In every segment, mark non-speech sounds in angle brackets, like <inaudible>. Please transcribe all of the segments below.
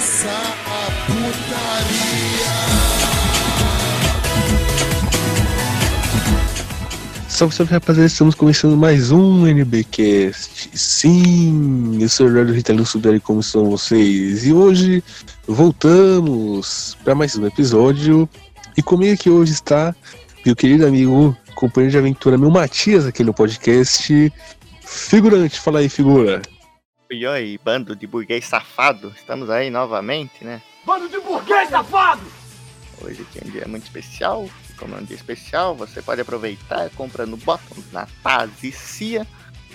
começar a putaria. Salve, salve rapaziada, estamos começando mais um NBcast. Sim, eu sou o Eduardo Ritalino Sudari, como estão vocês? E hoje voltamos para mais um episódio. E comigo aqui hoje está meu querido amigo, companheiro de aventura, meu Matias, aqui no podcast. Figurante, fala aí, figura. E aí, bando de burguês safado, estamos aí novamente, né? Bando de burguês safado! Hoje aqui é um dia muito especial, como é um dia especial, você pode aproveitar comprando botões na Taz e Cia,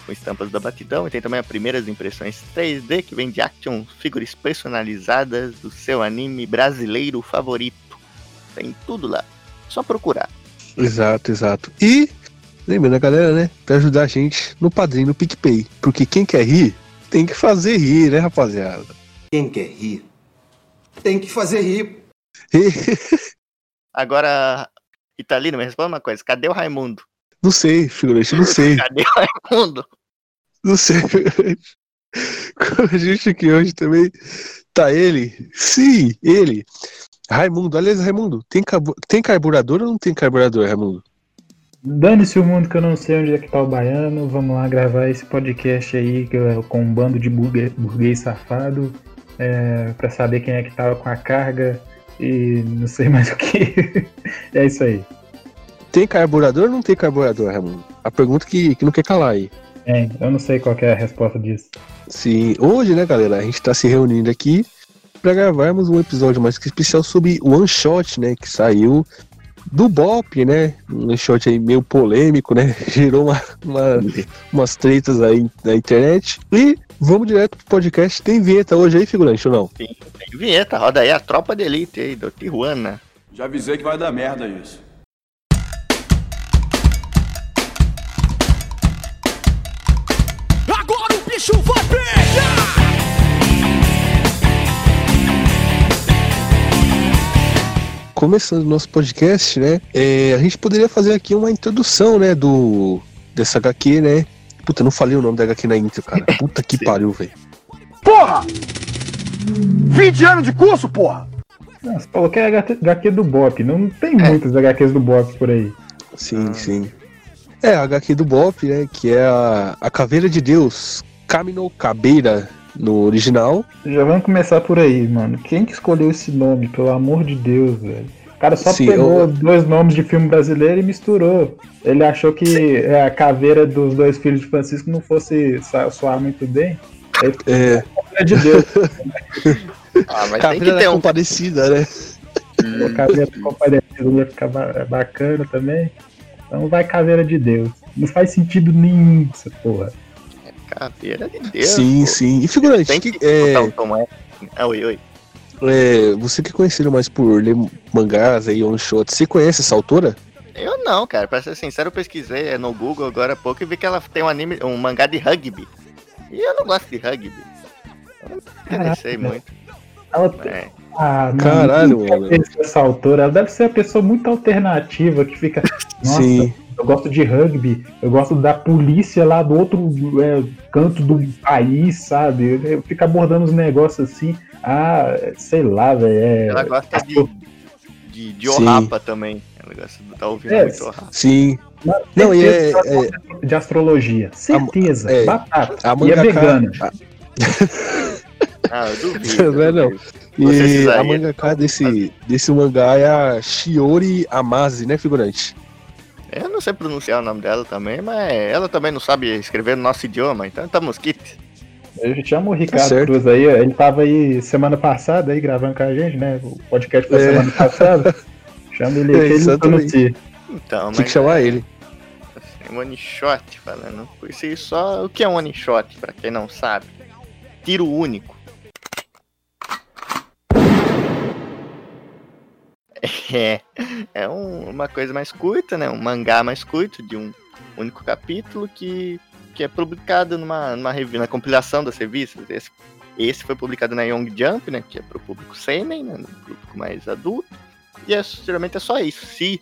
com estampas da Batidão, e tem também as primeiras impressões 3D, que vem de action figuras personalizadas do seu anime brasileiro favorito. Tem tudo lá, só procurar. Exato, exato. E lembrando a galera, né, pra ajudar a gente no padrinho, no PicPay, porque quem quer rir, tem que fazer rir, né, rapaziada? Quem quer rir tem que fazer rir. <laughs> Agora, Italino, me responda uma coisa, cadê o Raimundo? Não sei, figurante, não sei. <laughs> Cadê o Raimundo? Não sei. Com a gente aqui hoje também tá ele. Sim, ele. Raimundo. Aliás, Raimundo, tem, tem carburador ou não tem carburador, Raimundo? Dane-se o mundo que eu não sei onde é que tá o baiano. Vamos lá gravar esse podcast aí é com um bando de burguês safado é, pra saber quem é que tava com a carga e não sei <laughs> mais o que. é isso aí. Tem carburador ou não tem carburador, Raimundo? A pergunta que, que não quer calar aí. É, eu não sei qual é a resposta disso. Sim, hoje, né, galera, a gente tá se reunindo aqui pra gravarmos um episódio mais que especial sobre One Shot, né, que saiu do Bop, né, um shot aí meio polêmico, né, <laughs> gerou uma, uma- umas tretas aí na internet. E vamos direto pro podcast. Tem vinheta hoje aí, figurante, ou não? Tem, tem vinheta, roda aí a tropa de elite aí do Tijuana. Já avisei que vai dar merda isso. Começando o nosso podcast, né, é, a gente poderia fazer aqui uma introdução, né, do dessa HQ, né. Puta, eu não falei o nome da HQ na intro, cara. <laughs> Puta que pariu, velho. Porra! 20 anos de curso, porra! Não, você falou que é HQ do Bop. Não tem muitas HQs do Bop por aí. Sim, sim. É, a HQ do Bop, né? Que é a, a Caveira de Deus, Camino Cabeira no original. Já vamos começar por aí, mano. Quem que escolheu esse nome, pelo amor de Deus, velho? O cara só Sim, pegou eu- dois nomes de filme brasileiro e misturou. Ele achou que é, a caveira dos dois filhos de Francisco não fosse soar muito bem. É, É de Deus. <laughs> Ah, mas tem Caveira que da ter um. Compadecida, né? O caveira comparecido ia ficar ba- bacana também. Então vai caveira de Deus. Não faz sentido nenhum essa porra. Caveira de Deus. sim, pô. sim. E figurante, Tem que, que é, botar o Tom é. Ah, oi, oi. é, você que é conhecido mais por ler mangás aí, on shot, você conhece essa autora? Eu não, cara. Pra ser sincero, eu pesquisei é, no Google agora há pouco e vi que ela tem um anime, um mangá de rugby. E eu não gosto de rugby. Eu não me interessei Caraca. muito. Ela tem. É. Ah, Caralho, mano. Essa autora, ela deve ser uma pessoa muito alternativa que fica. <laughs> Nossa, Sim. eu gosto de rugby, eu gosto da polícia lá do outro é, canto do país, sabe? Eu fico abordando os negócios assim. Ah, sei lá, velho. É, Ela gosta de, de, de Sim. Também. Ela gosta de tá ouvindo É, muito. Sim. Não, e é, é- gosta de astrologia. Certeza. é, batata. a e é vegana. <laughs> Ah, eu duvido. <laughs> Não é não. E a mangaka desse, desse mangá é a Shiori Amase, né, figurante? Eu não sei pronunciar o nome dela também, mas ela também não sabe escrever no nosso idioma, então estamos kit. Eu já chamo o Ricardo certo. Cruz aí, ele tava aí semana passada aí gravando com a gente, né? O podcast foi É. semana passada. <laughs> Chama ele É, aqui, ele exatamente. pronuncia. Então, Tinha que mas chamar ele. é one shot falando. Por isso aí só o que é um one shot, pra quem não sabe. Tiro único. <laughs> É, é um- uma coisa mais curta, né? Um mangá mais curto, de um único capítulo que, que é publicado numa, numa revista, na compilação das revistas. Esse, esse foi publicado na Young Jump, né? Que é pro público seinen, né? No público mais adulto. E é, geralmente é só isso. Se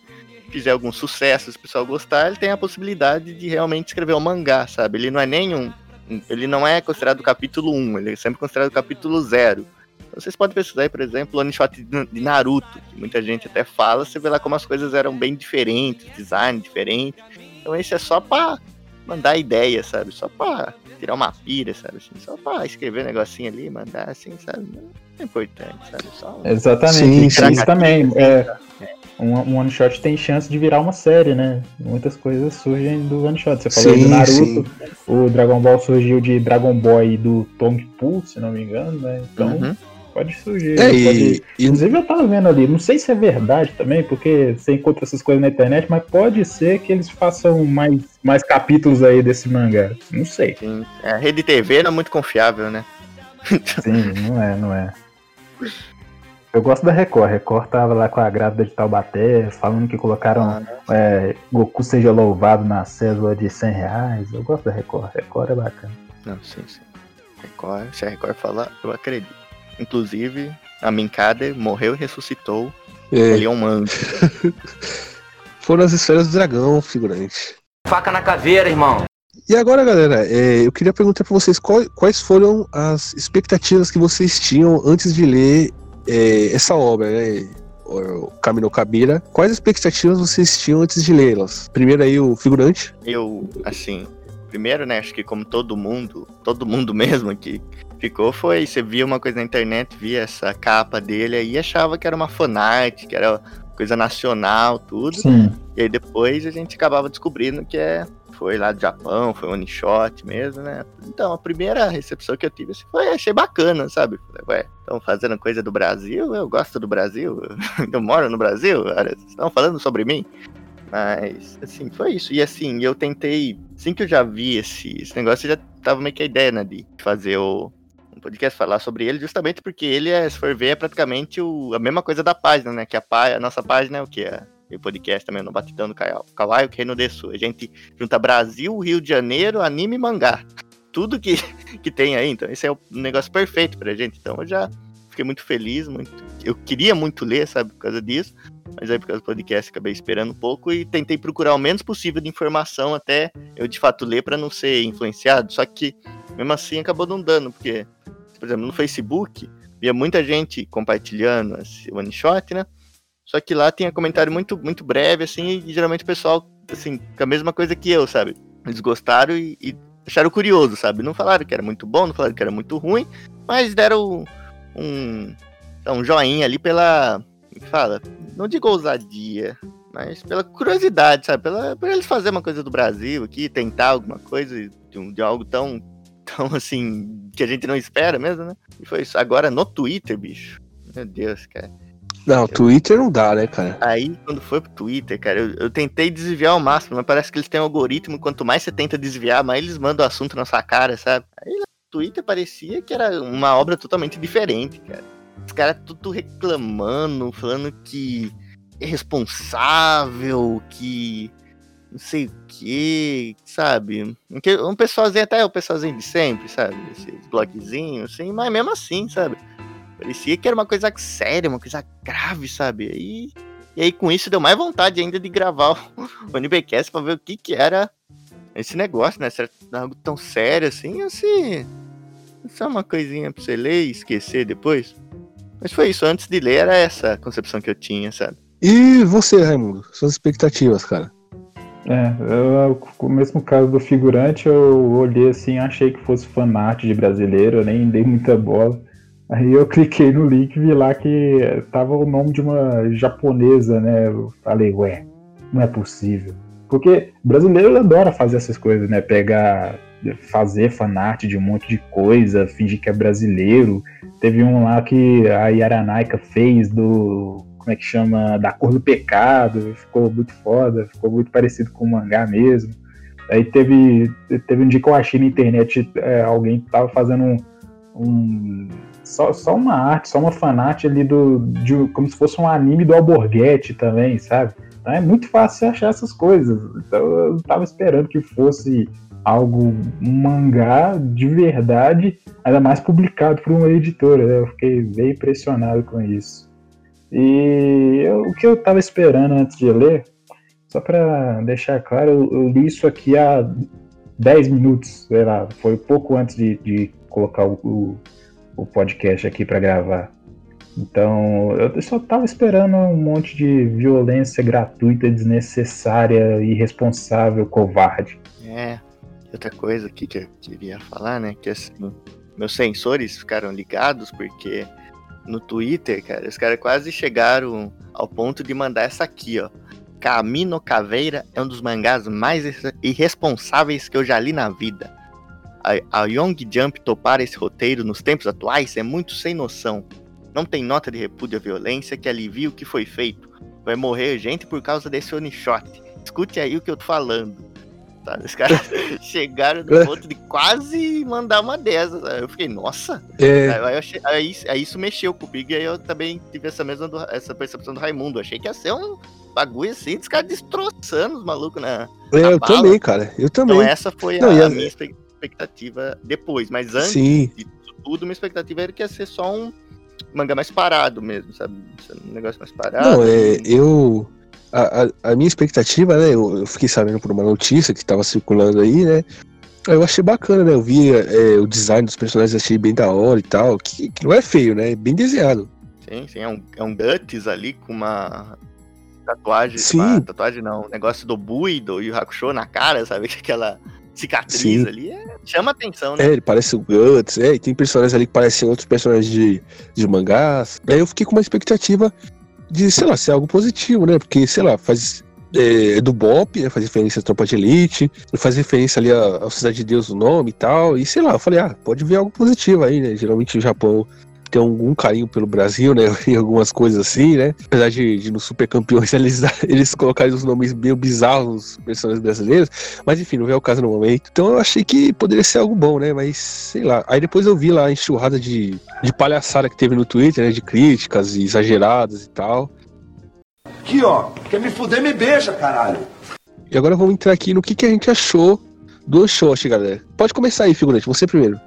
fizer algum sucesso, se o pessoal gostar, ele tem a possibilidade de realmente escrever um mangá, sabe? Ele não é nenhum. Ele não é considerado capítulo 1, ele é sempre considerado capítulo 0. Vocês podem pesquisar aí, por exemplo, o one shot de Naruto, que muita gente até fala, você vê lá como as coisas eram bem diferentes, design diferente. Então esse é só pra mandar ideia, sabe? Só pra tirar uma pira, sabe? Assim, só pra escrever um negocinho ali, mandar assim, sabe? Não é importante, sabe? Só um- Exatamente. Sim, isso também. É, um, um one shot tem chance de virar uma série, né? Muitas coisas surgem do one shot. Você falou Sim, do Naruto, sim. o Dragon Ball surgiu de Dragon Boy do Tong Poo, se não me engano, né? Então Uhum. Pode surgir. É, pode... e, e- Inclusive eu tava vendo ali, não sei se é verdade também, porque você encontra essas coisas na internet, mas pode ser que eles façam mais, mais capítulos aí desse mangá. Não sei. Sim. É, a rede TV não é muito confiável, né? <laughs> Sim, não é, não é. Eu gosto da Record. Record tava lá com a grávida de Taubaté, falando que colocaram é, Goku seja louvado na cédula de 100 reais. Eu gosto da Record. Record é bacana. Não, sim, sim. Record, se a Record falar, eu acredito. Inclusive, a Minkade morreu e ressuscitou. é, Ele é um anjo. <laughs> foram as esferas do dragão, figurante. Faca na caveira, irmão. E agora, galera, é, eu queria perguntar pra vocês qual- quais foram as expectativas que vocês tinham antes de ler é, essa obra, né? O Camino Cabira. Quais expectativas vocês tinham antes de lê-las? Primeiro aí o figurante. Eu, assim, primeiro, né, acho que como todo mundo, todo mundo <laughs> mesmo que ficou, foi, você via uma coisa na internet, via essa capa dele aí, achava que era uma fanart, que era coisa nacional, tudo. Sim. E aí depois a gente acabava descobrindo que é, foi lá do Japão, foi one shot mesmo, né? Então, a primeira recepção que eu tive assim, foi, achei bacana, sabe? Falei, Ué, estão fazendo coisa do Brasil, eu gosto do Brasil, <laughs> eu moro no Brasil, estão falando sobre mim. Mas, assim, foi isso. E assim, eu tentei, assim que eu já vi esse, esse negócio, já tava meio que a ideia, né, de fazer o, podcast, falar sobre ele, justamente porque ele, é, se for ver, é praticamente o, a mesma coisa da página, né? Que a, a nossa página é o que? E o podcast também, no Batidão do Kawaii, o Reino de Sul. A gente junta Brasil, Rio de Janeiro, anime e mangá. Tudo que, <laughs> que tem aí, então esse é o negócio perfeito pra gente. Então eu já fiquei muito feliz, muito. Eu queria muito ler, sabe, por causa disso. Mas aí por causa do podcast acabei esperando um pouco e tentei procurar o menos possível de informação até eu de fato ler pra não ser influenciado. Só que mesmo assim acabou não dando, porque, por exemplo, no Facebook, via muita gente compartilhando esse one shot, né? Só que lá tinha comentário muito, muito breve, assim, e geralmente o pessoal, assim, com a mesma coisa que eu, sabe? Eles gostaram e, e acharam curioso, sabe? Não falaram que era muito bom, não falaram que era muito ruim, mas deram um, um joinha ali pela. como Fala, não digo ousadia, mas pela curiosidade, sabe? Pela, por eles fazerem uma coisa do Brasil aqui, tentar alguma coisa de, de algo tão, tão <laughs> assim, que a gente não espera mesmo, né? E foi isso. Agora no Twitter, bicho. Meu Deus, cara. Não, Twitter não dá, né, cara? Aí, quando foi pro Twitter, cara, eu, eu tentei desviar ao máximo, mas parece que eles têm um algoritmo, quanto mais você tenta desviar, mais eles mandam o assunto na sua cara, sabe? Aí no Twitter parecia que era uma obra totalmente diferente, cara. Os caras tudo reclamando, falando que é responsável, que não sei o que, sabe? Um pessoalzinho, até o pessoalzinho de sempre, sabe? Esses blogzinhos, assim, mas mesmo assim, sabe? Parecia que era uma coisa séria, uma coisa grave, sabe? E, e aí com isso deu mais vontade ainda de gravar o, <laughs> NBcast pra ver o que que era esse negócio, né? Se era algo tão sério assim, ou se só uma coisinha pra você ler e esquecer depois. Mas foi isso, antes de ler era essa concepção que eu tinha, sabe? E você, Raimundo? Suas expectativas, cara? É, eu, o mesmo caso do figurante, eu olhei assim, achei que fosse fanart de brasileiro, nem dei muita bola. Aí eu cliquei no link e vi lá que tava o nome de uma japonesa, né? Eu falei, ué, não é possível. Porque brasileiro adora fazer essas coisas, né? Pegar, fazer fanart de um monte de coisa, fingir que é brasileiro. Teve um lá que a Yaranaika fez do. Como é que chama? Da cor do pecado. Ficou muito foda, ficou muito parecido com o mangá mesmo. Aí teve, teve um dia que eu achei na internet é, alguém que tava fazendo um. um- só, só uma arte, só uma fanart ali do. De, como se fosse um anime do Alborguete também, sabe? Então é muito fácil achar essas coisas. Então eu tava esperando que fosse algo, um mangá de verdade, ainda mais publicado por uma editora. né? Eu fiquei bem impressionado com isso. E eu- o que eu tava esperando antes de ler, só para deixar claro, eu, eu li isso aqui há 10 minutos, sei lá, foi pouco antes de, de colocar o, o, o podcast aqui para gravar. Então, eu só tava esperando um monte de violência gratuita, desnecessária, irresponsável, covarde. É, outra coisa aqui que eu queria falar, né? Que assim, meus sensores ficaram ligados porque no Twitter, cara, os caras quase chegaram ao ponto de mandar essa aqui, ó. Camino Caveira é um dos mangás mais irresponsáveis que eu já li na vida. A, a Young Jump topar esse roteiro nos tempos atuais é muito sem noção. Não tem nota de repúdio à violência que alivie o que foi feito. Vai morrer gente por causa desse one shot. Escute aí o que eu tô falando. Tá? Os caras <laughs> chegaram no ponto de quase mandar uma dessas. Aí eu fiquei, nossa. É, Aí, achei- aí- aí isso mexeu comigo e aí eu também tive essa mesma do- essa percepção do Raimundo. Eu achei que ia ser um bagulho assim, dos caras destroçando os malucos na. é, eu bala. também, cara. Eu também. Então essa foi Não, a, a- minha expectativa depois. Mas antes Sim. de tudo, minha expectativa era que ia ser só um mangá mais parado mesmo, sabe? Um negócio mais parado. Não, é, eu. A- a minha expectativa, né? Eu, eu fiquei sabendo por uma notícia que tava circulando aí, né? Eu achei bacana, né? Eu vi é, o design dos personagens, achei bem da hora e tal. Que, que não é feio, né? É bem desenhado. Sim, sim, é um, é um Guts ali com uma tatuagem. Sim. Uma tatuagem não, um negócio do Bui, do Yu Hakusho na cara, sabe? <laughs> Aquela cicatriz Sim. ali. é- chama atenção, né? É, ele parece o Guts, é, e tem personagens ali que parecem outros personagens de, de mangás. Aí eu fiquei com uma expectativa de, sei lá, ser algo positivo, né? Porque, sei lá, faz. É, é do Bop, né? Faz referência à Tropa de Elite, faz referência ali à, à Cidade de Deus, o nome e tal. E sei lá, eu falei, ah, pode ver algo positivo aí, né? Geralmente o Japão tem algum carinho pelo Brasil, né? <laughs> E algumas coisas assim, né? Apesar de, de nos Super Campeões <laughs> eles, eles colocarem os nomes meio bizarros nos personagens brasileiros. Mas enfim, não é o caso no momento. Então eu achei que poderia ser algo bom, né? Mas sei lá. Aí depois eu vi lá a enxurrada de, de palhaçada que teve no Twitter, né? De críticas exageradas e tal. Aqui, ó. Quer me fuder, me beija, caralho. E agora vamos entrar aqui no que, que a gente achou do Shoshi, galera. Pode começar aí, figurante, você primeiro.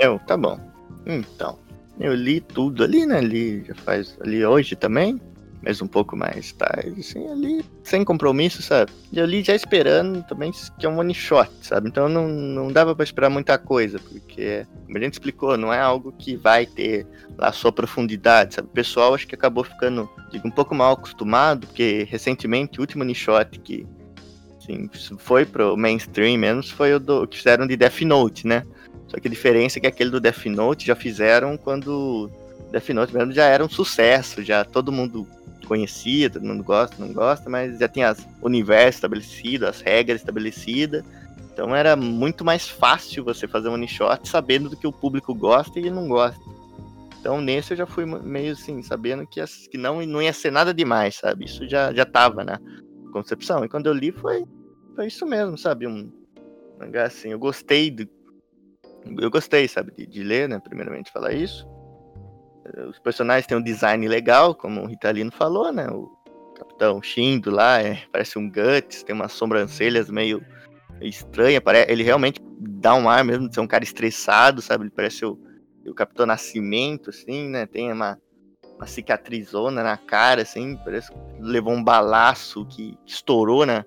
Eu, tá bom. Então, eu li tudo ali, né? Li já faz ali hoje também, mas um pouco mais tarde, assim, ali, sem compromisso, sabe? E eu li já esperando também que é um one shot, sabe? Então não, não dava pra esperar muita coisa, porque, como a gente explicou, não é algo que vai ter lá a sua profundidade, sabe? O pessoal acho que acabou ficando, digo, um pouco mal acostumado, porque recentemente o último one shot que assim, foi pro mainstream menos foi o do, que fizeram de Death Note, né? Só que a diferença é que aquele do Death Note já fizeram quando Death Note mesmo já era um sucesso, já todo mundo conhecia, todo mundo gosta, não gosta, mas já tinha o universo estabelecido, as regras estabelecidas. Então era muito mais fácil você fazer um one shot sabendo do que o público gosta e não gosta. Então nesse eu já fui meio assim, sabendo que, as- que não, não ia ser nada demais, sabe? Isso já, já tava na concepção. E quando eu li foi, foi isso mesmo, sabe? Um mangá assim, eu gostei do, eu gostei, sabe, de, de ler, né? Primeiramente falar isso. Eh, Os personagens têm um design legal, como o Ritalino falou, né? O Capitão Shindo lá é, parece um Guts, tem umas sobrancelhas meio estranhas. Pare... Ele realmente dá um ar mesmo de ser um cara estressado, sabe? Ele parece o, o Capitão Nascimento, assim, né? Tem uma, uma cicatrizona na cara, assim, parece que levou um balaço que estourou, né?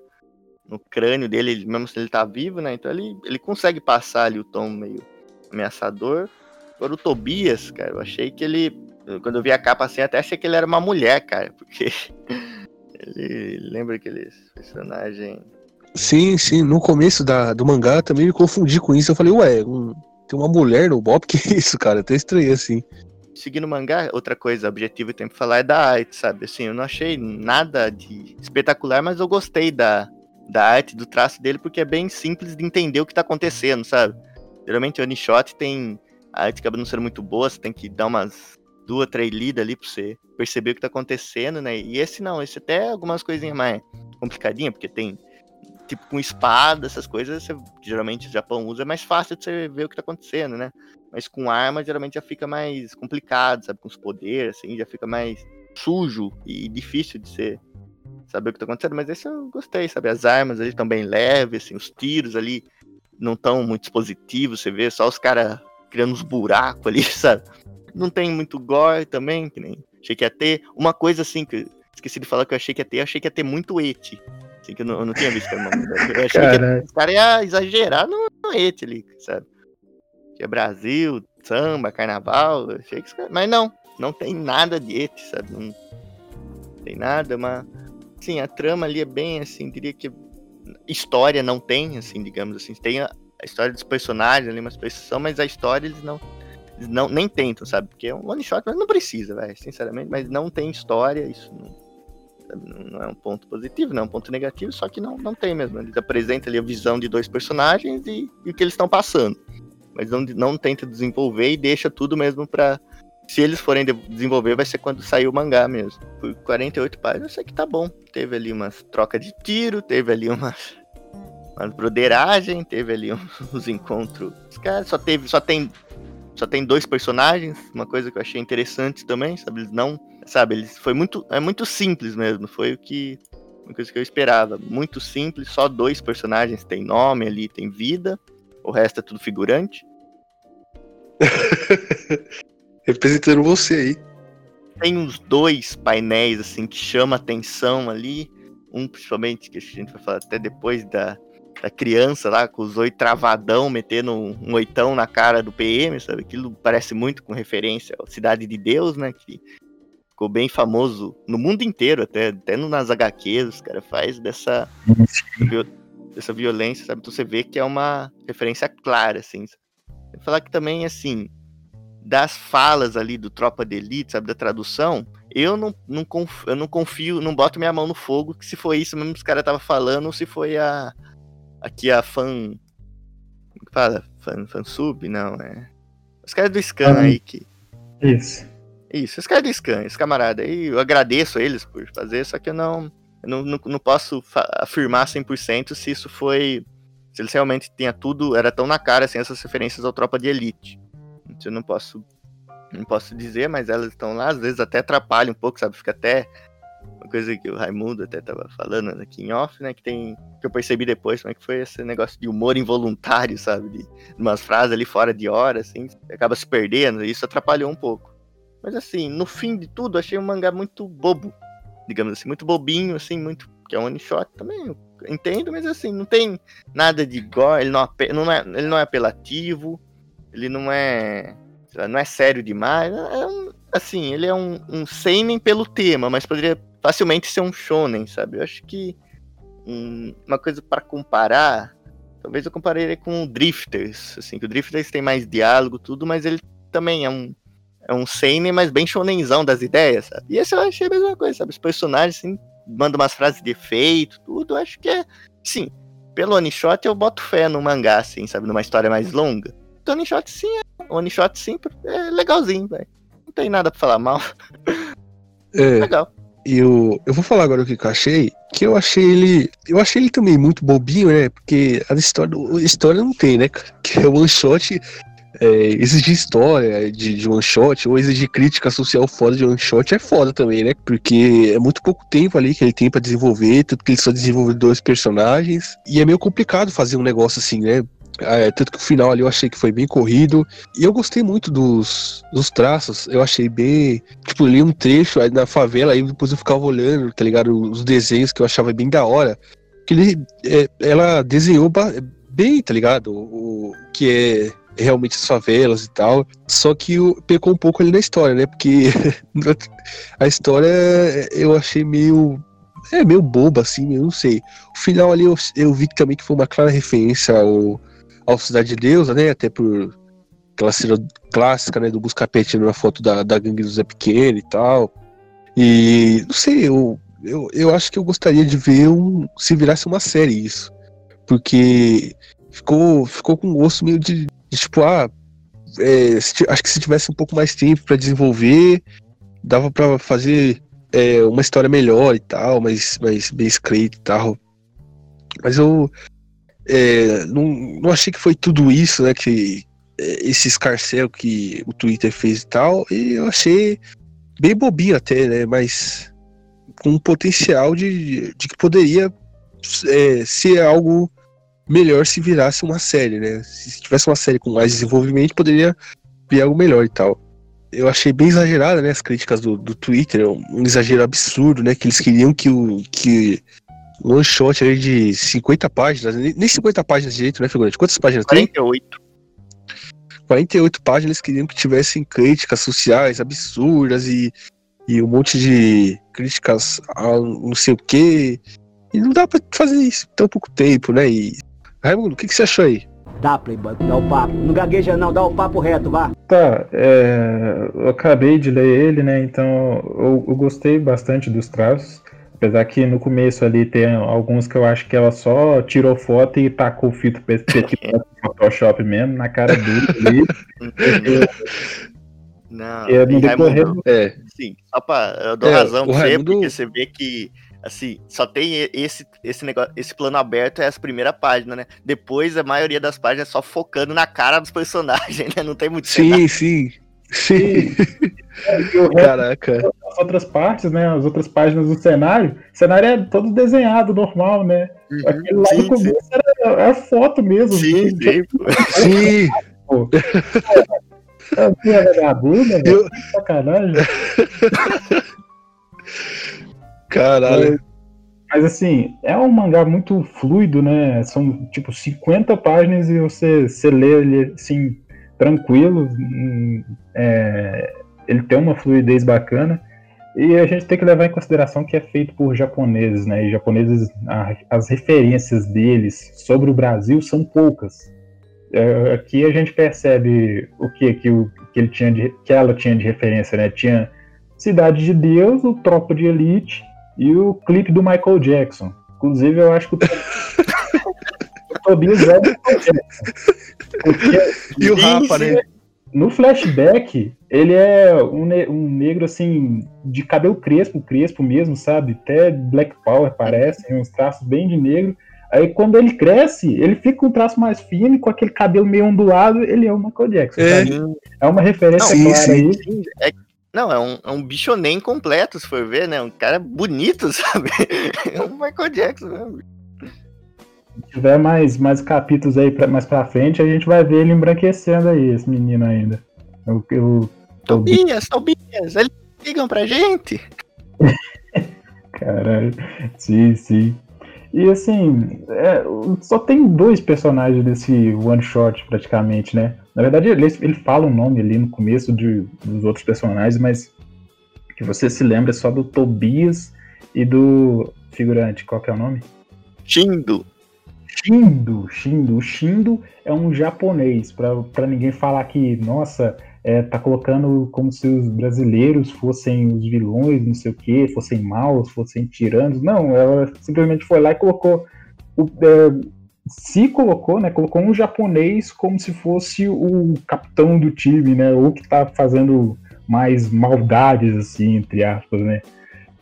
No crânio dele, ele- mesmo se ele tá vivo, né? Então ele, ele consegue passar ali o tom meio ameaçador. Agora o Tobias, cara, eu achei que ele. Quando eu vi a capa assim, até achei que ele era uma mulher, cara, porque <laughs> ele lembra aquele personagem. Sim, sim, no começo da, do mangá também me confundi com isso. Eu falei, ué, um- tem uma mulher no Bob? <laughs> Que isso, cara? Até estranhei assim. Seguindo o mangá, outra coisa, objetivo que tenho que falar é da arte, sabe? Assim, eu não achei nada de espetacular, mas eu gostei da, da arte, do traço dele, porque é bem simples de entender o que tá acontecendo, sabe? Geralmente o one tem. A arte acaba não sendo muito boa, você tem que dar umas duas, três lidas ali pra você perceber o que tá acontecendo, né? E esse não, esse até é algumas coisinhas mais complicadinhas, porque tem. Tipo, com espada, essas coisas, você- geralmente o Japão usa, é mais fácil de você ver o que tá acontecendo, né? Mas com arma, geralmente já fica mais complicado, sabe? Com os poderes, assim, já fica mais sujo e difícil de ser saber o que tá acontecendo. Mas esse eu gostei, sabe? As armas ali estão bem leves, assim, os tiros ali não estão muito expositivos, você vê só os caras criando uns buracos ali, <laughs> sabe? Não tem muito gore também, que nem achei que ia ter. Uma coisa assim que eu esqueci de falar que eu achei que ia ter, eu achei que ia ter muito eti. Assim, que eu não, eu não tinha visto o nome. Eu achei que os caras iam exagerar no, no eti ali, sabe? Que é Brasil, samba, carnaval, achei que... mas não, não tem nada de et, sabe? Não tem nada, mas sim, a trama ali é bem assim, diria que história não tem, assim, digamos assim, tem a, a história dos personagens ali, uma expressão, mas a história eles não eles não nem tentam, sabe? Porque é um one shot, mas não precisa, velho, sinceramente, mas não tem história, isso não, sabe? não é um ponto positivo, não é um ponto negativo, só que não, não tem mesmo. Eles apresentam ali a visão de dois personagens e, e o que eles estão passando mas não, não tenta desenvolver e deixa tudo mesmo pra. Se eles forem de desenvolver, vai ser quando sair o mangá mesmo. Por 48 páginas, eu sei que tá bom. Teve ali umas troca de tiro, teve ali umas, umas broderagem, teve ali <laughs> uns encontros. Os caras só teve, só tem, só tem dois personagens, uma coisa que eu achei interessante também, sabe? Eles não, sabe? Eles foi muito, é muito simples mesmo. Foi o que uma coisa que eu esperava. Muito simples, só dois personagens tem nome ali, tem vida. O resto é tudo figurante. <laughs> Representando você aí. Tem uns dois painéis assim que chama atenção ali. Um principalmente que a gente vai falar até depois da, da criança lá com os oito travadão metendo um, um oitão na cara do PM, sabe? Aquilo parece muito com referência à Cidade de Deus, né? Que ficou bem famoso no mundo inteiro, até, até nas HQs, os caras faz dessa dessa violência, sabe? Então você vê que é uma referência clara, assim. Vou falar que também, assim, das falas ali do Tropa de Elite, sabe, da tradução, eu não, não, confio, eu não confio, não boto minha mão no fogo que se foi isso mesmo que os caras estavam falando ou se foi a. Aqui a fan. Como que fala? Fan, fan sub? Não, é. Os caras do Scan ah, aí que. Isso. Isso, os caras do Scan, esse camarada aí, eu agradeço eles por fazer, só que eu não eu não, não, não posso afirmar 100% se isso foi. Se eles realmente tinha tudo, era tão na cara assim, essas referências ao Tropa de Elite. Eu não posso. Não posso dizer, mas elas estão lá, às vezes até atrapalham um pouco, sabe? Fica até. Uma coisa que o Raimundo até tava falando aqui em off, né? Que tem. Que eu percebi depois, como é que foi esse negócio de humor involuntário, sabe? De, umas frases ali fora de hora, assim, acaba se perdendo, e isso atrapalhou um pouco. Mas assim, no fim de tudo, achei um mangá muito bobo digamos assim, muito bobinho, assim, muito. Que é um one shot também, entendo, mas assim, não tem nada de gore, ele não, não é, ele não é apelativo, ele não é. Não é sério demais. É um, assim, ele é um, um seinen pelo tema, mas poderia facilmente ser um shonen, sabe? Eu acho que um, uma coisa para comparar, talvez eu compararia com o Drifters, assim, que o Drifters tem mais diálogo, tudo, mas ele também é um é um seinen, mas bem shonenzão das ideias, sabe? E esse eu achei a mesma coisa, sabe? Os personagens, assim, mandam umas frases de efeito, tudo, eu acho que é, sim, pelo one shot eu boto fé no mangá, assim, sabe? Numa história mais longa. One shot sim, é, one shot sim, é legalzinho, velho. Não tem nada pra falar mal. É. <laughs> Legal. E eu, eu vou falar agora o que eu achei. Que eu achei ele. Eu achei ele também muito bobinho, né? Porque a história, a história não tem, né? Que é one shot é, exigir história de, de one shot ou exigir crítica social foda de one shot é foda também, né? Porque é muito pouco tempo ali que ele tem pra desenvolver, tanto que ele só desenvolve dois personagens. E é meio complicado fazer um negócio assim, né? É, tanto que o final ali eu achei que foi bem corrido. E eu gostei muito dos, dos traços. Eu achei bem. Tipo, li um trecho aí na favela, aí depois eu ficava olhando, tá ligado? Os desenhos que eu achava bem da hora. Que ele, é, ela desenhou bem, tá ligado? O, o que é realmente as favelas e tal. Só que o, pecou um pouco ali na história, né? Porque <laughs> a história eu achei meio. É meio boba, assim, eu não sei. O final ali eu, eu vi também que foi uma clara referência ao, ao Cidade de Deus, né? Até por aquela cena clássica, né? Do Buscapete na foto da, da gangue do Zé Pequeno e tal. E não sei, eu, eu, eu acho que eu gostaria de ver um, se virasse uma série isso. Porque ficou, ficou com um gosto meio de, de tipo, ah, é, se, acho que se tivesse um pouco mais tempo para desenvolver, dava para fazer é, uma história melhor e tal, mais, mais bem escrita e tal. Mas eu é, não, não achei que foi tudo isso, né? Que é, esse escarcel que o Twitter fez e tal, e eu achei bem bobinho até, né? Mas com um potencial de, de que poderia é, ser algo melhor se virasse uma série, né? Se tivesse uma série com mais desenvolvimento, poderia vir algo melhor e tal. Eu achei bem exagerada, né? As críticas do, do Twitter, um exagero absurdo, né? Que eles queriam que o. Que um one shot ali de 50 páginas, nem 50 páginas direito, né, figurante? Quantas páginas 48. tem? 48 páginas queriam que tivessem críticas sociais absurdas e, e um monte de críticas a não sei o quê. E não dá pra fazer isso em tão pouco tempo, né? E. Raimundo, o que, que você achou aí? Dá, Playboy, dá o papo. Não gagueja não, dá o papo reto, vá. Tá, é, eu acabei de ler ele, né? Então eu, eu gostei bastante dos traços. Apesar que no começo ali tem alguns que eu acho que ela só tirou foto e tacou o filtro perspectiva no Photoshop mesmo, na cara dele ali. Não, É, no e decorrer Raimundo, É. sim, só pra, eu dou É, razão pra você, Raimundo- porque você vê que, assim, só tem esse, esse negócio, esse plano aberto é essa primeira página, né? Depois, a maioria das páginas é só focando na cara dos personagens, <laughs> né? Não tem muito cenário. Sim, sim. Sim. E o resto Caraca. das outras partes, né? As outras páginas do cenário, o cenário é todo desenhado, normal, né? Aquele lá Sim, no começo era, era foto mesmo. Sim, sim. Sim. Pô. É, é vagabundo, velho. Eu- Que Sacanagem. <laughs> Caralho. Mas assim, é um mangá muito fluido, né? São tipo 50 páginas e você, você lê ele assim, tranquilo. é, ele tem uma fluidez bacana. E a gente tem que levar em consideração que é feito por japoneses, né? E japoneses, a- as referências deles sobre o Brasil são poucas. É, aqui a gente percebe o que, que, o, que, ele tinha de, que ela tinha de referência, né? Tinha Cidade de Deus, o Tropa de Elite e o clipe do Michael Jackson. Inclusive, eu acho que o, Tobias é Michael Jackson. E o Rafa, né? no flashback, ele é um, ne- um negro assim, de cabelo crespo, crespo mesmo, sabe? Até Black Power parece, uns traços bem de negro. Aí quando ele cresce, ele fica com um traço mais fino e com aquele cabelo meio ondulado, ele é o Michael Jackson. É. É uma referência Sim, clara sim. aí. É- não, é um, é um bichonem completo, se for ver, né? Um cara bonito, <laughs> sabe? É um Michael Jackson mesmo. Se tiver mais, mais capítulos aí pra, mais pra frente, a gente vai ver ele embranquecendo aí, esse menino ainda. Eu, eu, Tobias, Tobias, eles ligam pra gente. <laughs> Caralho. Sim, sim. E assim, é, só tem dois personagens desse one shot praticamente, né? Na verdade, ele, ele fala um nome ali no começo de, dos outros personagens, mas que você se lembra só do Tobias e do figurante, qual que é o nome? Shindo. Shindo, Shindo. O Shindo é um japonês, pra ninguém falar que, nossa, é, tá colocando como se os brasileiros fossem os vilões, não sei o que, fossem maus, fossem tiranos. Não, ela simplesmente foi lá e colocou. O, é, se colocou, né? Colocou um japonês como se fosse o capitão do time, né? Ou que tá fazendo mais maldades, assim, entre aspas, né?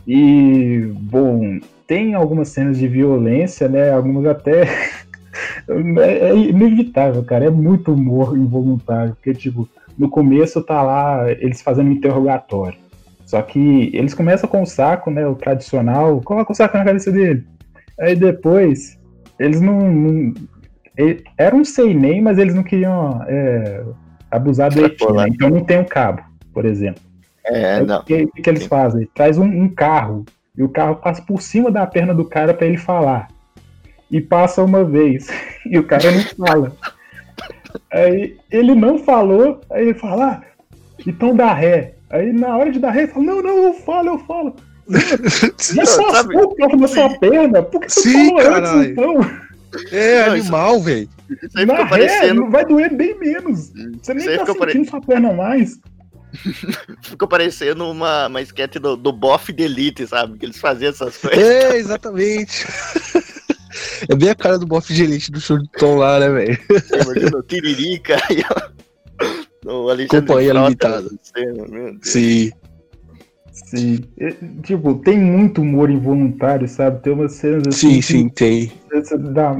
E, bom, tem algumas cenas de violência, né? Algumas até. <laughs> é, é inevitável, cara. É muito humor involuntário. Porque, tipo, no começo tá lá eles fazendo um interrogatório. Só que eles começam com o saco, né? O tradicional, coloca o saco na cabeça dele. Aí depois, eles não. não era um sei nem, mas eles não queriam é, abusar do ET, né? Então não tem o cabo, por exemplo. É, não. O que, que eles fazem? Traz um, um carro e o carro passa por cima da perna do cara pra ele falar. E passa uma vez <laughs> e o cara não fala. Aí ele não falou, aí ele fala, ah, então dá ré. Aí na hora de dar ré, ele fala, não, não, eu falo, eu falo. <laughs> Já passou sabe? o carro na sua perna? Por que você Sim, falou antes, então? É Não, animal, velho. Isso aí Na ré, parecendo, vai doer bem menos. Você nem tá pare- sentindo sua perna mais. <laughs> ficou parecendo uma, uma esquete do, do Boff de Elite, sabe? Que eles faziam essas coisas. É, exatamente. <laughs> É bem a cara do Boff de Elite do show de Tom lá, né, velho? Imagina o Tiririca e o, Alexandre Companhia Frota Limitada. Sim. Sim. É, Tipo, tem muito humor involuntário, sabe? Tem umas cenas assim. Sim, que sim, tem. dá-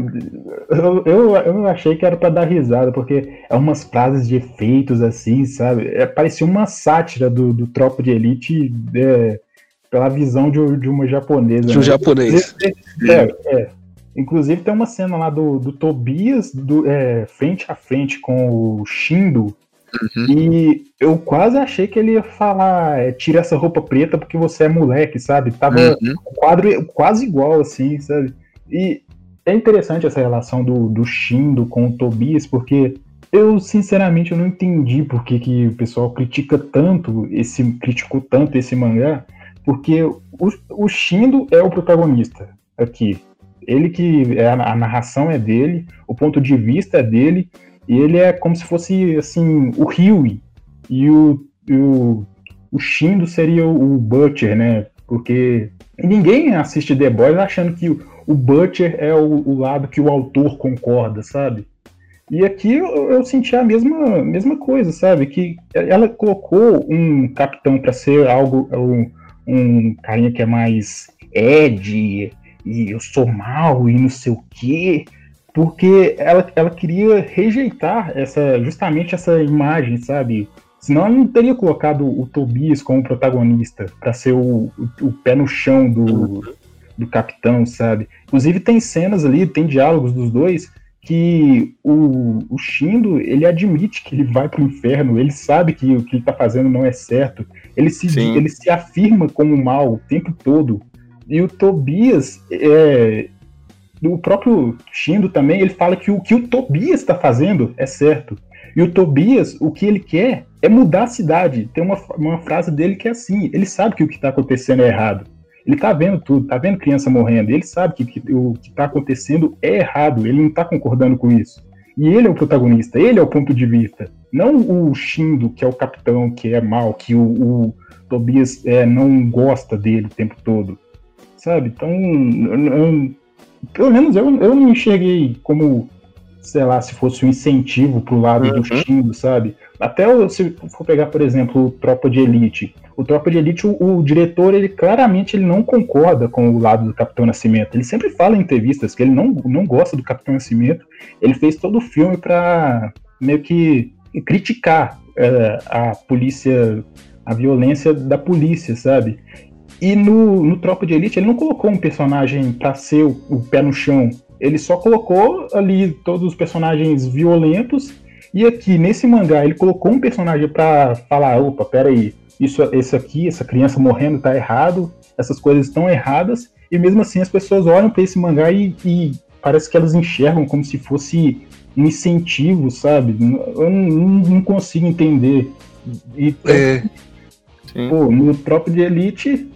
Eu, eu, eu achei que era pra dar risada, porque é umas frases de efeitos assim, sabe? É, parecia uma sátira do, do Tropa de Elite é, pela visão de, de uma japonesa. De um né? japonês. É, é. Inclusive tem uma cena lá do, do Tobias do, é, frente a frente com o Shindo. E eu quase achei que ele ia falar, é, tira essa roupa preta porque você é moleque, sabe? Tava Uhum. o quadro quase igual, assim, sabe? E é interessante essa relação do, do Shindo com o Tobias, porque Eu, sinceramente, eu não entendi por que, que o pessoal critica tanto esse. criticou tanto esse mangá, porque o, o Shindo é o protagonista aqui. Ele que. É, a narração é dele, o ponto de vista é dele, e ele é como se fosse assim, o Huey. E o, o, o Shindo seria o, Butcher, né? Porque ninguém assiste The Boys achando que o, o Butcher é o, o lado que o autor concorda, sabe? E aqui eu, eu, senti a mesma, mesma coisa, sabe? Que ela colocou um capitão para ser algo, um, um carinha que é mais Ed, e eu sou mal e não sei o quê, porque ela, ela queria rejeitar essa justamente essa imagem, sabe? Senão ela não teria colocado o Tobias como protagonista para ser o, o, o, pé no chão do, do capitão, sabe? Inclusive tem cenas ali, tem diálogos dos dois que o, o Shindo, ele admite que ele vai pro inferno, ele sabe que o que ele tá fazendo não é certo, ele se, ele se afirma como mal o tempo todo. E o Tobias, é, o próprio Shindo também, ele fala que o que o Tobias está fazendo é certo. E o Tobias, o que ele quer é mudar a cidade. Tem uma, uma frase dele que é assim: ele sabe que o que está acontecendo é errado. Ele tá vendo tudo, tá vendo criança morrendo, ele sabe que, que o que tá acontecendo é errado, ele não tá concordando com isso. E ele é o protagonista, ele é o ponto de vista. Não o Shindo, que é o capitão, que é mal, que o, o Tobias é, não gosta dele o tempo todo. Sabe? Então, pelo menos eu, eu não enxerguei como, sei lá, se fosse um incentivo pro lado uhum. do Shindo, sabe? Até se for pegar, por exemplo, o Tropa de Elite. O Tropa de Elite, o, o, diretor, ele claramente ele não concorda com o lado do Capitão Nascimento. Ele sempre fala em entrevistas que ele não, não gosta do Capitão Nascimento. Ele fez todo o filme para meio que criticar é, a polícia, a violência da polícia, sabe? E no, no Tropa de Elite, ele não colocou um personagem para ser o, o pé no chão. Ele só colocou ali todos os personagens violentos e aqui, nesse mangá, ele colocou um personagem para falar, opa, peraí, isso, isso aqui, essa criança morrendo tá errado, essas coisas estão erradas, e mesmo assim as pessoas olham para esse mangá e, e, parece que elas enxergam como se fosse um incentivo, sabe? Eu não, não consigo entender. E, é. Pô, no próprio de Elite,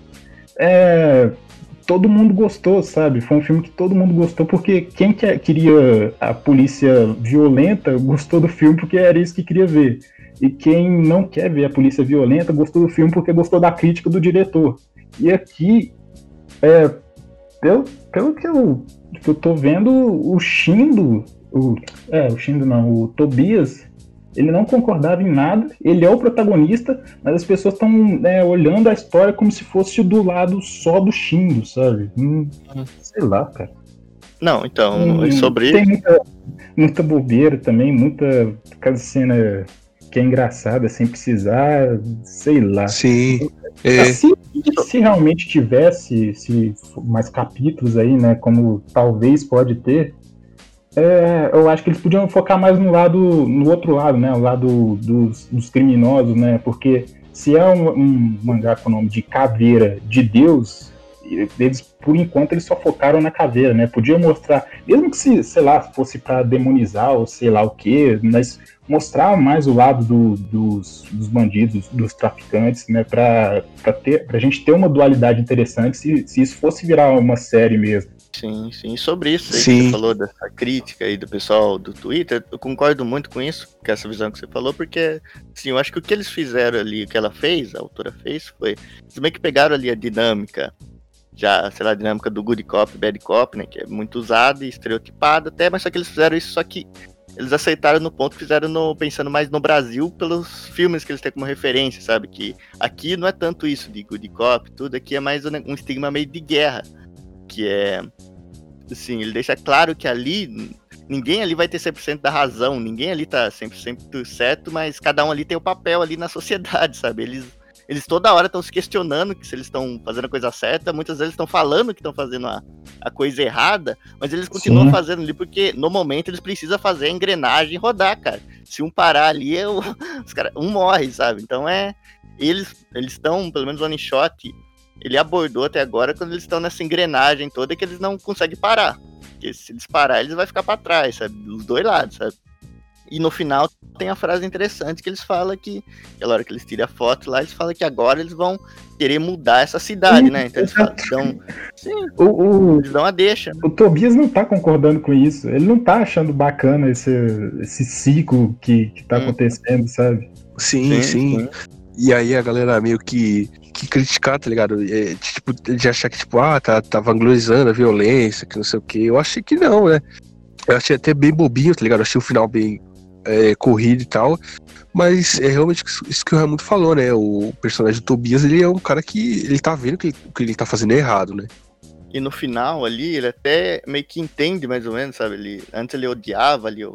é, todo mundo gostou, sabe? Foi um filme que todo mundo gostou, porque quem quer, queria a polícia violenta gostou do filme porque era isso que queria ver. E quem não quer ver a polícia violenta gostou do filme porque gostou da crítica do diretor. E aqui, é, pelo, pelo que, eu, que eu tô vendo, o Shindo, o, é, o Shindo não, o Tobias, ele não concordava em nada, ele é o protagonista, mas as pessoas estão né, olhando a história como se fosse do lado só do Shindo, sabe? Hum, sei lá, cara. Não, então, hum, sobre Tem muita, muita bobeira também, muita cada cena que é engraçada sem precisar, sei lá. Sim. É. Se, se realmente tivesse se, mais capítulos aí, né, como talvez pode ter, é, eu acho que eles podiam focar mais no lado, no outro lado, né? O lado dos, dos criminosos, né? Porque se é um, um, mangá com o nome de Caveira de Deus, eles, por enquanto, eles só focaram na caveira, né? Podia mostrar, mesmo que se, sei lá, fosse para demonizar ou sei lá o que, mas mostrar mais o lado do, dos, dos, bandidos, dos traficantes, né? Para ter, pra gente ter uma dualidade interessante se, se isso fosse virar uma série mesmo. Sim, sim. Sobre isso aí sim. que você falou, dessa crítica aí do pessoal do Twitter, eu concordo muito com isso, com essa visão que você falou, porque, sim, eu acho que o que eles fizeram ali, o que ela fez, a autora fez, foi. Eles meio que pegaram ali a dinâmica, já, sei lá, a dinâmica do Good Cop, Bad Cop, né, que é muito usada e estereotipada até, mas só que eles fizeram isso, só que eles aceitaram no ponto, fizeram no, pensando mais no Brasil pelos filmes que eles têm como referência, sabe? Que aqui não é tanto isso de good cop, tudo, aqui é mais um, um estigma meio de guerra que é assim, ele deixa claro que ali ninguém ali vai ter 100% da razão, ninguém ali tá 100% certo, mas cada um ali tem o papel ali na sociedade, <laughs> sabe? Eles eles toda hora estão se questionando que se eles estão fazendo a coisa certa, muitas vezes estão falando que estão fazendo a, a coisa errada, mas eles continuam Sim. fazendo ali porque no momento eles precisam fazer a engrenagem rodar, cara. Se um parar ali, eu, <laughs> os cara, um morre, sabe? Então é eles eles estão, pelo menos o one shot, ele abordou até agora quando eles estão nessa engrenagem toda que eles não conseguem parar. Porque se eles parar, eles vão ficar para trás, sabe? Dos dois lados, sabe? E no final tem a frase interessante que eles falam que, aquela hora que eles tiram a foto lá, eles falam que agora eles vão querer mudar essa cidade, né? Então eles falam, dão, sim, O, o, eles dão a deixa. o Tobias não tá concordando com isso. Ele não tá achando bacana esse, esse ciclo que, que tá Hum. acontecendo, sabe? Sim, sim. E aí a galera meio que, que criticar, tá ligado? É, tipo, de achar que, tipo, ah, tá, tá vanglorizando a violência, que não sei o quê. Eu achei que não, né? Eu achei até bem bobinho, tá ligado? Eu achei o final bem é, corrido e tal. Mas é realmente isso- que o Raimundo falou, né? O personagem do Tobias, ele é um cara que ele tá vendo que que ele tá fazendo errado, né? E no final ali, ele até meio que entende mais ou menos, sabe? Ele, antes ele odiava ali o,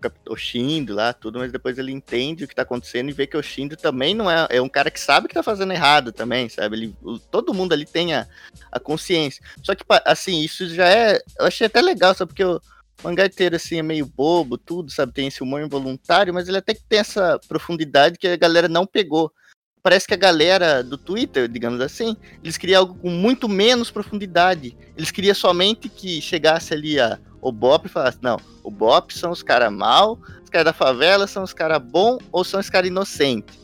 Cap- o Shindo lá, tudo, mas depois ele entende o que tá acontecendo e vê que o Shindo também não é. É um cara que sabe que tá fazendo errado também, sabe? Ele, todo mundo ali tem a, a consciência. Só que, assim, isso já é. Eu achei até legal, sabe? Porque o mangá inteiro, assim, é meio bobo, tudo, sabe? Tem esse humor involuntário, mas ele até que tem essa profundidade que a galera não pegou. Parece que a galera do Twitter, digamos assim, eles queriam algo com muito menos profundidade. Eles queriam somente que chegasse ali a, o Bop e falasse, não, o Bop são os caras mal, os caras da favela são os caras bom ou são os caras inocentes.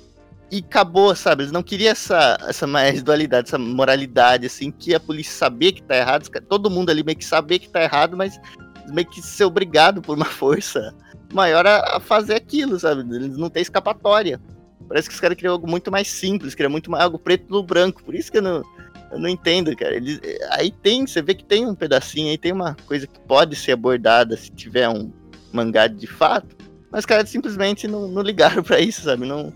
E acabou, sabe? Eles não queriam essa, essa mais dualidade, essa moralidade, assim, que a polícia saber que tá errado, todo mundo ali meio que saber que tá errado, mas meio que ser obrigado por uma força maior a, a fazer aquilo, sabe? Eles não têm escapatória. Parece que os caras queriam algo muito mais simples, queriam muito mais algo preto no branco. Por isso que eu não, eu não entendo, cara. Eles, aí tem, você vê que tem um pedacinho, aí tem uma coisa que pode ser abordada se tiver um mangá de fato. Mas os caras simplesmente não, não ligaram pra isso, sabe? Não,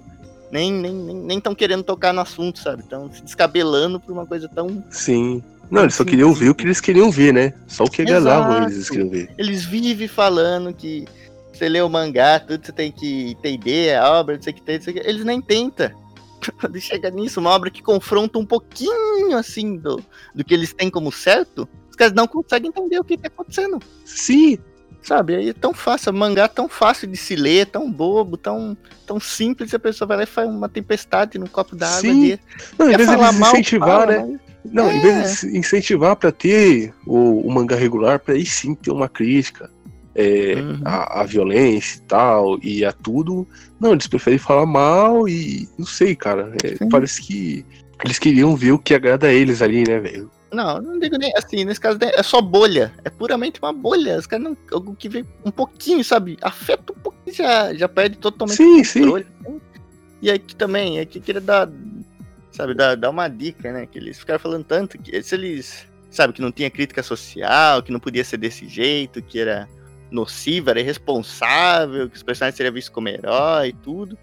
nem nem nem nem tão querendo tocar no assunto, sabe? Estão se descabelando por uma coisa tão. Sim. Não, eles só queriam ver o que eles queriam ver, né? Só o que eles, eles queriam ver. Eles vivem falando que você lê o mangá, tudo você tem que entender a obra, não sei o que tem, que. Eles nem tentam. <laughs> Quando chega nisso, uma obra que confronta um pouquinho assim do, do que eles têm como certo, os caras não conseguem entender o que tá acontecendo. Sim, Sabe? Aí é tão fácil, mangá é tão fácil de se ler, tão bobo, tão, tão simples, a pessoa vai lá e faz uma tempestade num copo d'água Sim. dele. Não, em vez deles mal, incentivar, fala, né? mas- Não, em É. vez de incentivar pra ter o, o mangá regular, pra aí sim ter uma crítica é, Uhum. à, à violência e tal, e a tudo. Não, eles preferem falar mal e não sei, cara. é, parece que eles queriam ver o que agrada a eles ali, né, velho? Não, não digo nem assim, nesse caso é só bolha. É puramente uma bolha. Os caras não. Algo que vem um pouquinho, sabe? Afeta um pouquinho, já, já perde totalmente Sim, sim. né? E aqui também, aqui queria dar. Sabe, dar, dar uma dica, né? Que eles ficaram falando tanto que se eles. Sabe, que não tinha crítica social, que não podia ser desse jeito, que era nocivo, era irresponsável, que os personagens seriam vistos como herói e tudo.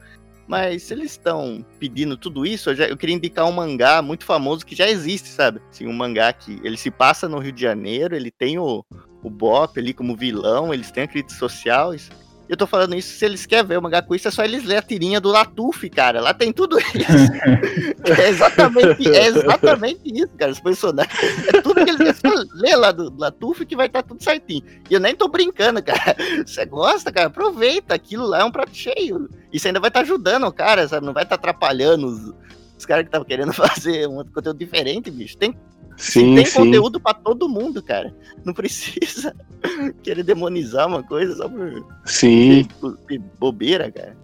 Mas se eles estão pedindo tudo isso, eu, já- eu queria indicar um mangá muito famoso que já existe, sabe? Assim, um mangá que ele se passa no Rio de Janeiro, ele tem o, o Bop ali como vilão, eles têm a crítica social. Isso. Eu tô falando isso, se eles querem ver o mangá com isso, é só eles lerem a tirinha do Latuf, cara. Lá tem tudo isso. <laughs> é, exatamente, é exatamente isso, cara. Os personagens. É tudo que eles é só ler lá do Latuf que vai estar tudo certinho. E eu nem tô brincando, cara. Você gosta, cara? Aproveita. Aquilo lá é um prato cheio. Isso ainda vai estar ajudando o cara, sabe? Não vai estar atrapalhando os, os caras que estavam querendo <laughs> fazer um conteúdo diferente, bicho. Tem, Sim, tem sim. conteúdo pra todo mundo, cara. Não precisa <laughs> querer demonizar uma coisa só por, Sim. bobeira, cara.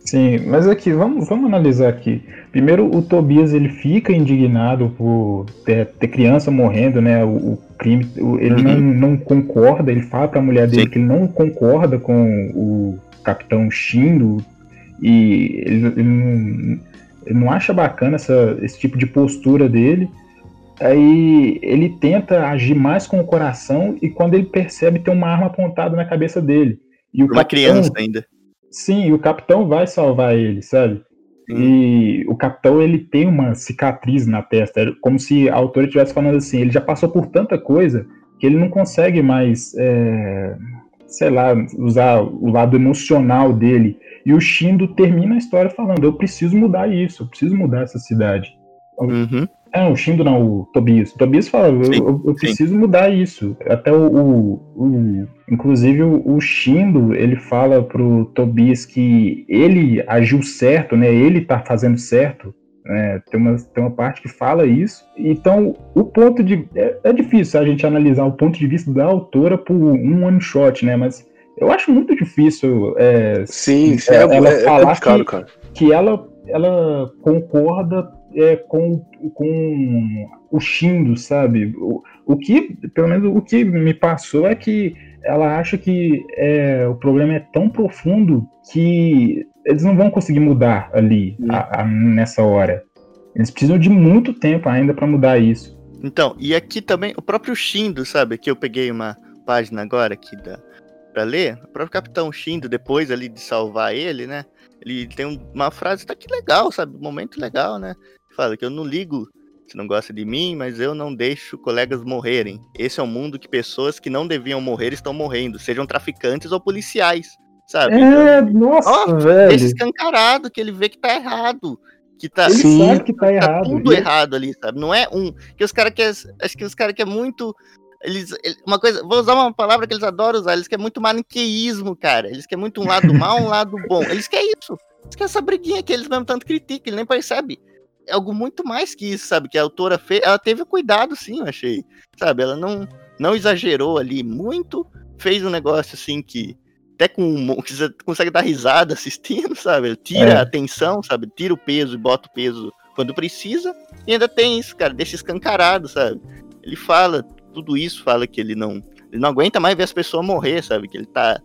Sim, mas aqui, vamos, vamos analisar aqui. Primeiro, o Tobias ele fica indignado por ter, ter criança morrendo, né? O, o crime, o- ele não, não concorda, ele fala pra mulher dele Uhum. Sim. que ele não concorda com o capitão Shindo e ele, ele não, ele não acha bacana essa, esse tipo de postura dele. Aí ele tenta agir mais com o coração e quando ele percebe tem uma arma apontada na cabeça dele. E o uma capitão- criança ainda. Sim, e o capitão vai salvar ele, sabe? E o capitão ele tem uma cicatriz na testa, é como se a autora estivesse falando assim, ele já passou por tanta coisa que ele não consegue mais, é, sei lá, usar o lado emocional dele. E o Shindo termina a história falando, eu preciso mudar isso, eu preciso mudar essa cidade. Uhum. É, o Shindo não, o Tobias. O Tobias fala, eu, Sim, eu- eu preciso mudar isso. Até o, o- o- Inclusive o, o Shindo, ele fala pro Tobias que ele agiu certo, né? Ele tá fazendo certo. né, tem, uma, tem uma parte que fala isso. Então, o ponto de. É, é difícil a gente analisar o ponto de vista da autora por um one shot, né? Mas Eu acho muito difícil é, Sim, sim, É, é, ela é, é falar complicado, que- cara. que ela, ela concorda é, com, com o Shindo, sabe? O, o que, pelo menos o que me passou é que ela acha que é, o problema é tão profundo que eles não vão conseguir mudar ali Hum. a- a- nessa hora. Eles precisam de muito tempo ainda para mudar isso. Então, e aqui também, o próprio Shindo, sabe? Que eu peguei uma página agora aqui da, pra ler. O próprio Capitão Shindo, depois ali de salvar ele, né? Ele tem um- uma frase, tá que legal, sabe? Um momento legal, né? Fala que eu não ligo se não gosta de mim, mas eu não deixo colegas morrerem. Esse é um mundo que pessoas que não deviam morrer estão morrendo, sejam traficantes ou policiais, sabe? É, Então, nossa, Ó, velho. esse escancarado que ele vê que tá errado. Que tá, Ele Sim. sabe que tá tá errado. tudo E- errado ali, sabe? Não é um. Que os caras que acho que os caras que é muito eles ele- uma coisa, vou usar uma palavra que eles adoram usar, eles querem muito maniqueísmo, cara. Eles querem muito um lado <laughs> mal, um lado bom. Eles querem isso. Eles querem essa briguinha que eles mesmo tanto criticam, ele nem percebe. É algo muito mais que isso, sabe? Que a autora fez, ela teve cuidado sim, eu achei. Sabe? Ela não não exagerou ali muito, fez um negócio assim que até com que você consegue dar risada assistindo, <laughs> sabe? Tira É. a atenção, sabe? Tira o peso e bota o peso quando precisa. E ainda tem isso, cara, deixa escancarado, sabe? Ele fala tudo isso, fala que ele não, ele não aguenta mais ver as pessoas morrer, sabe? Que ele tá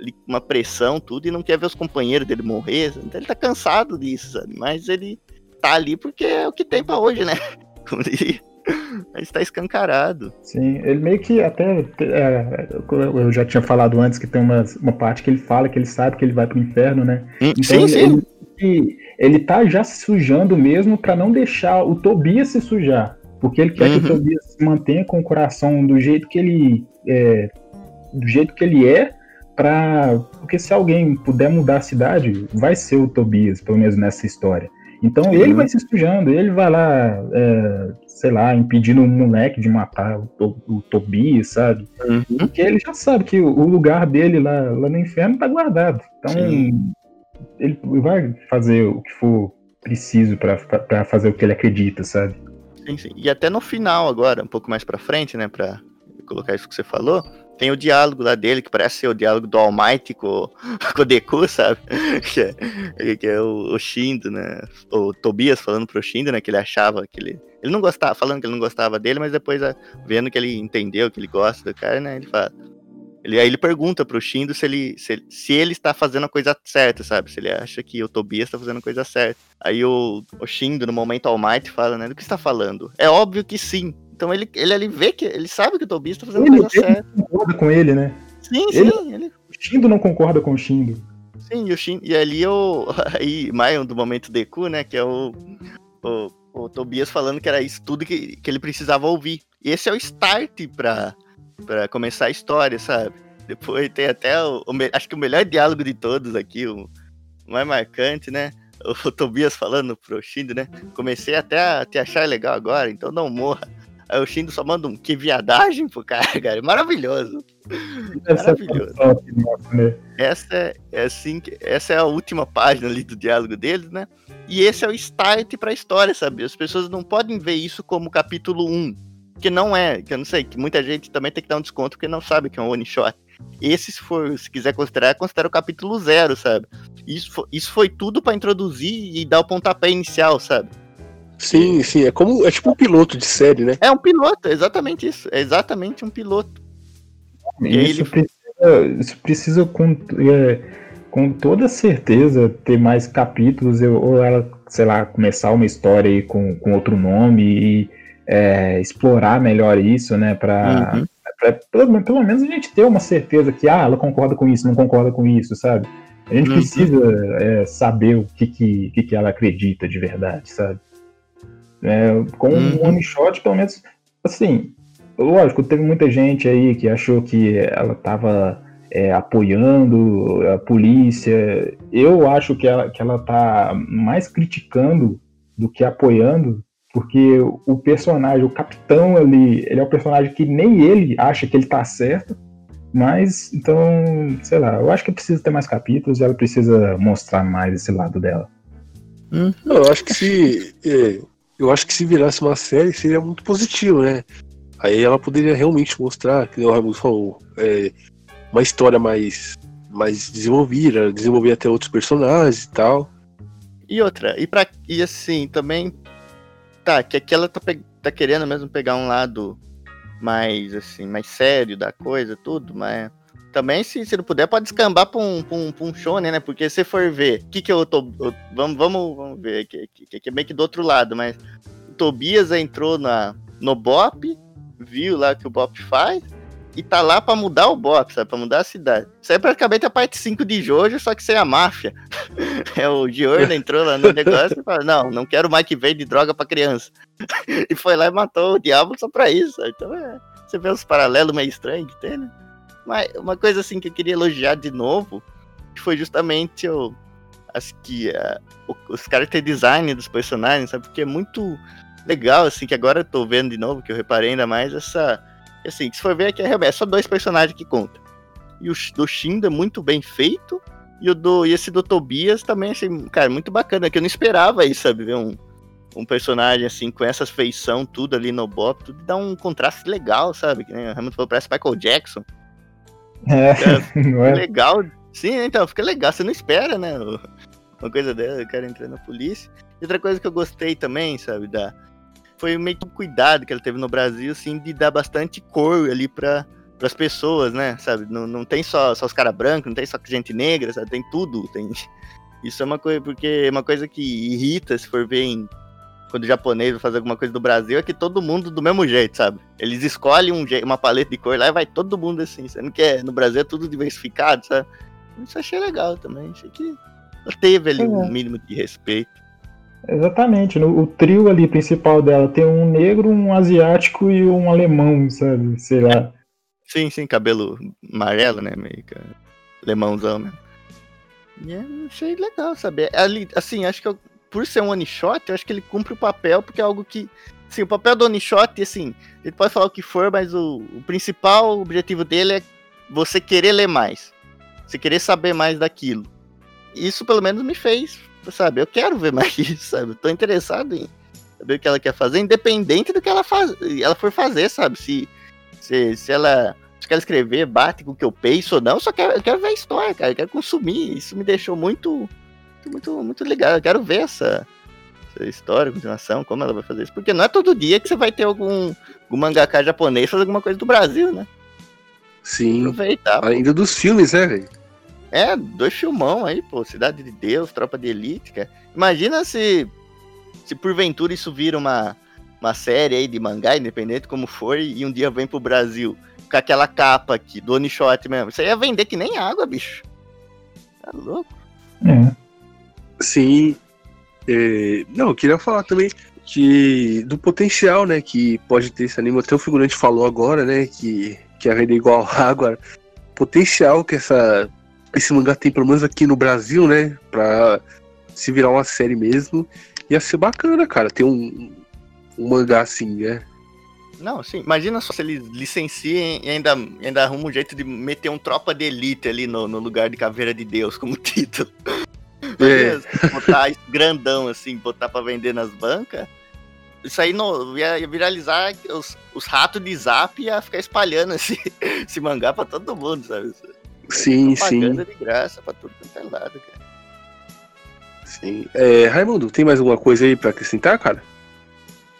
ali com uma pressão, tudo, e não quer ver os companheiros dele morrer. sabe? Então ele tá cansado disso, sabe? Mas ele tá ali porque é o que tem pra hoje, né? <laughs> Como diria. Mas tá escancarado. Sim, ele meio que até. é, eu já tinha falado antes que tem uma, uma parte que ele fala que ele sabe que ele vai pro inferno, né? Hum, Então sim, ele, sim. Ele, ele tá já se sujando mesmo pra não deixar o Tobias se sujar. Porque ele quer que Uhum. o Tobias se mantenha com o coração do jeito que ele é, do jeito que ele é, pra, porque se alguém puder mudar a cidade, vai ser o Tobias, pelo menos nessa história. Então ele Uhum. vai se sujando, ele vai lá, é, sei lá, impedindo um moleque de matar o, o Tobias, sabe? Uhum. Porque ele já sabe que o o lugar dele lá, lá no inferno tá guardado. Então Sim. ele vai fazer o que for preciso pra fazer o que ele acredita, sabe? Sim, sim. E até no final agora, um pouco mais pra frente, né, pra colocar isso que você falou, tem o diálogo lá dele, que parece ser o diálogo do All Might com, <laughs> com o Deku, sabe? <laughs> Que é, que é o, o Shindo, né? O Tobias falando pro Shindo, né, que ele achava que ele... Ele não gostava, falando que ele não gostava dele, mas depois, ah, vendo que ele entendeu, que ele gosta do cara, né, ele fala... Ele, aí ele pergunta pro Shindo se ele, se, se ele está fazendo a coisa certa, sabe? Se ele acha que o Tobias está fazendo a coisa certa. Aí o, o Shindo, no momento All Might, fala, né? Do que você tá falando? É óbvio que sim. Então ele, ele ali vê que ele sabe que o Tobias tá fazendo Ele, coisa ele certa. concorda com ele, né? Sim, ele- sim, ele, O Shindo não concorda com o Shindo. sim, e, o Shin, e ali o. <laughs> Aí, mais um do momento Deku, né? Que é o, o, o Tobias falando que era isso tudo que, que ele precisava ouvir. E esse é o start pra, pra começar a história, sabe? Depois tem até o, o Acho que o melhor diálogo de todos aqui, o mais marcante, né? O, Tobias falando pro Shindo, né? Comecei até a te achar legal agora, então não morra. Aí o Shindo só manda um que viadagem pro cara, <laughs> cara. Maravilhoso. Essa é Maravilhoso. né? Essa é, é assim, que- essa é a última página ali do diálogo deles, né? E esse é o start pra história, sabe? As pessoas não podem ver isso como capítulo 1, que não é, que eu não sei, que muita gente também tem que dar um desconto porque não sabe que é um one shot. Esse, se for, se quiser considerar, considera o capítulo zero, sabe? Isso isso foi tudo pra introduzir e dar o pontapé inicial, sabe? Sim, sim, é como. É tipo um piloto de série, né? É um piloto, é exatamente isso. É exatamente um piloto. E Isso ele- precisa, isso precisa com, é, com toda certeza ter mais capítulos, eu- ou ela, sei lá, começar uma história aí com, com outro nome e é, explorar melhor isso, né? Pra, Uhum. pra- pelo, pelo menos a gente ter uma certeza que ah, ela concorda com isso, não concorda com isso, sabe? A gente Uhum. precisa é, saber o que, que, que, que ela acredita de verdade, sabe? É, com Uhum. um one shot, pelo menos, assim, lógico, teve muita gente aí que achou que ela estava apoiando a polícia. Eu acho que ela, que ela tá mais criticando do que apoiando, porque o personagem, o capitão ali, ele é um personagem que nem ele acha que ele tá certo. Mas, então, sei lá, eu acho que precisa ter mais capítulos e ela precisa mostrar mais esse lado dela. Não, eu acho que se. Eu acho que se virasse uma série seria muito positivo, né? Aí ela poderia realmente mostrar, que o Raimundo falou, é, uma história mais mais desenvolvida, desenvolver até outros personagens e tal. E outra, e, pra, e assim, também. Tá, que aqui ela tá, tá querendo mesmo pegar um lado mais, assim, mais sério da coisa, tudo, mas. Também, se, se não puder, pode descambar pra um, pra um, pra um shonen, né? Porque se for ver, o que que eu tô. eu- vamos, vamos, vamos ver que, que, que é meio que do outro lado, mas. O Tobias entrou na, no Bop, viu lá que o Bop faz, e tá lá pra mudar o Bop, sabe? Pra mudar a cidade. Isso aí é praticamente a parte 5 de Jojo, só que sem a máfia. <laughs> É, o Giorno entrou lá no negócio e falou: Não, não quero mais que vende droga pra criança. <laughs> E foi lá e matou o diabo só pra isso. sabe? Então é, você vê os paralelos meio estranhos que tem, né? Mas uma coisa assim que eu queria elogiar de novo foi justamente o, as que, ah, o- os character design dos personagens, sabe? Porque é muito legal, assim, que agora eu tô vendo de novo, que eu reparei ainda mais essa. Assim, se for ver aqui, é é só dois personagens que contam. E o do Shinda é muito bem feito. E, o do, e esse do Tobias também achei, cara, muito bacana, que eu não esperava isso, sabe? Ver um, um personagem assim, com essas feição, tudo ali no Bop, tudo dá um contraste legal, sabe? Que nem o Hamilton falou, parece Michael Jackson. É, <laughs> é? Legal. Sim, então, fica legal, você não espera, né? o- Uma coisa dela, o cara entrando na polícia. E outra coisa que eu gostei também, sabe, da. Foi meio que um cuidado que ela teve no Brasil, assim, de dar bastante cor ali pra, pras pessoas, né? Sabe? Não, não tem só, só os caras brancos, não tem só gente negra, sabe? Tem tudo. Tem... Isso é uma coisa, porque é uma coisa que irrita, se for ver em. Quando o japonês vai fazer alguma coisa do Brasil, é que todo mundo do mesmo jeito, sabe? Eles escolhem um uma paleta de cor lá e vai todo mundo assim, sendo que é- no Brasil é tudo diversificado, sabe? Isso achei legal também. Achei que teve ali um É. mínimo de respeito. Exatamente. No, o trio ali principal dela tem um negro, um asiático e um alemão, sabe? Sei lá. Sim, sim, cabelo amarelo, né? Meio que alemãozão mesmo. E é, achei legal saber. Ali, assim, acho que eu- por ser um one shot, eu acho que ele cumpre o papel, porque é algo que. Sim, o papel do one shot, assim, gente pode falar o que for, mas o, o principal objetivo dele é você querer ler mais. Você querer saber mais daquilo. Isso pelo menos me fez, sabe? Eu quero ver mais <laughs> isso, sabe? Eu tô interessado em saber o que ela quer fazer, independente do que ela, faz, ela for fazer, sabe? Se, se, se ela se ela escrever bate com o que eu penso ou não, só quero, eu quero ver a história, cara. Eu quero consumir. Isso me deixou muito, muito, muito legal. Eu quero ver essa, essa história, continuação, como ela vai fazer isso. Porque não é todo dia que você vai ter algum, algum mangaka japonês fazer alguma coisa do Brasil, né? Sim. Aproveitar. pô. Ainda dos filmes, né, velho? É, dois filmão aí, pô. Cidade de Deus, Tropa de Elite, cara. Imagina se, se porventura isso vira uma, uma série aí de mangá, independente como for, e um dia vem pro Brasil com aquela capa aqui, do One Shot mesmo. Isso aí ia vender que nem água, bicho. Tá louco? É. Sim. É, não, eu queria falar também que do potencial, né, que pode ter esse anime. Até o figurante falou agora, né, que, que a vender igual água. Potencial que essa, esse mangá tem, pelo menos aqui no Brasil, né, pra se virar uma série mesmo. Ia ser bacana, cara, ter um, um mangá assim, né? Não, sim. Imagina só se eles licenciem e ainda, ainda arrumam um jeito de meter um Tropa de Elite ali no, no lugar de Caveira de Deus como <laughs> título. É. Botar isso grandão assim, botar pra vender nas bancas. Isso aí no, ia, ia viralizar os, os ratos de zap ia ficar espalhando esse, <laughs> esse mangá pra todo mundo, sabe? Sim, sim, Propaganda de graça pra tudo quanto é lado, cara. sim. É, Raimundo, tem mais alguma coisa aí pra acrescentar, cara?